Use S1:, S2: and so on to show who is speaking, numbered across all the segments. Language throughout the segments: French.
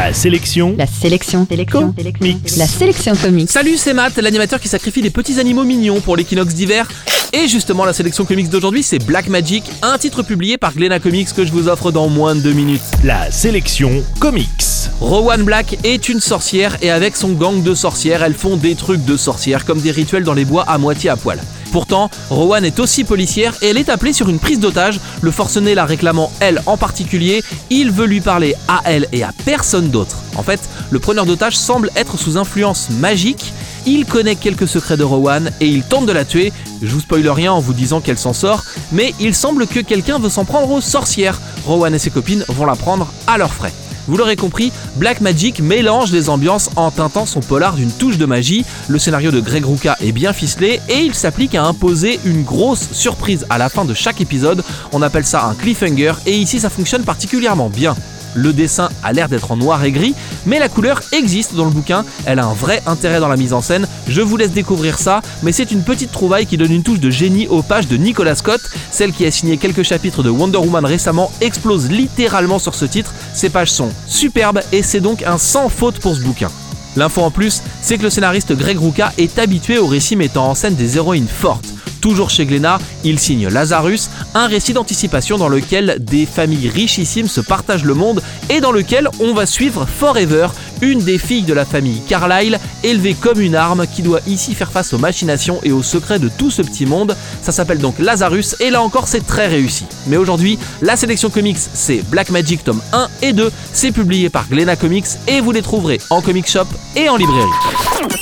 S1: La sélection.
S2: La sélection.
S1: Sélection. Mix.
S2: La sélection comics.
S3: Salut, c'est Matt, l'animateur qui sacrifie des petits animaux mignons pour l'équinoxe d'hiver. Et justement, la sélection comics d'aujourd'hui, c'est Black Magic, un titre publié par Glena Comics que je vous offre dans moins de deux minutes.
S1: La sélection comics.
S3: Rowan Black est une sorcière et avec son gang de sorcières, elles font des trucs de sorcières comme des rituels dans les bois à moitié à poil. Pourtant, Rowan est aussi policière et elle est appelée sur une prise d'otage, le forcené la réclamant elle en particulier, il veut lui parler à elle et à personne d'autre. En fait, le preneur d'otage semble être sous influence magique, il connaît quelques secrets de Rowan et il tente de la tuer. Je vous spoil rien en vous disant qu'elle s'en sort, mais il semble que quelqu'un veut s'en prendre aux sorcières. Rowan et ses copines vont la prendre à leurs frais. Vous l'aurez compris, Black Magic mélange les ambiances en teintant son polar d'une touche de magie. Le scénario de Greg Rucka est bien ficelé et il s'applique à imposer une grosse surprise à la fin de chaque épisode. On appelle ça un cliffhanger et ici ça fonctionne particulièrement bien. Le dessin a l'air d'être en noir et gris, mais la couleur existe dans le bouquin, elle a un vrai intérêt dans la mise en scène, je vous laisse découvrir ça, mais c'est une petite trouvaille qui donne une touche de génie aux pages de Nicolas Scott, celle qui a signé quelques chapitres de Wonder Woman récemment explose littéralement sur ce titre, ces pages sont superbes et c'est donc un sans faute pour ce bouquin. L'info en plus, c'est que le scénariste Greg Rucka est habitué aux récits mettant en scène des héroïnes fortes. Toujours chez Glénat, il signe Lazarus, un récit d'anticipation dans lequel des familles richissimes se partagent le monde et dans lequel on va suivre Forever, une des filles de la famille Carlyle, élevée comme une arme qui doit ici faire face aux machinations et aux secrets de tout ce petit monde. Ça s'appelle donc Lazarus et là encore c'est très réussi. Mais aujourd'hui, la sélection comics c'est Black Magic tome 1 et 2, c'est publié par Glénat Comics et vous les trouverez en comic shop et en librairie.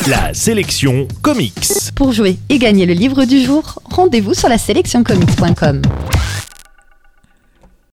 S1: La sélection comics.
S2: Pour jouer et gagner le livre du jour, rendez-vous sur la sélectioncomics.com.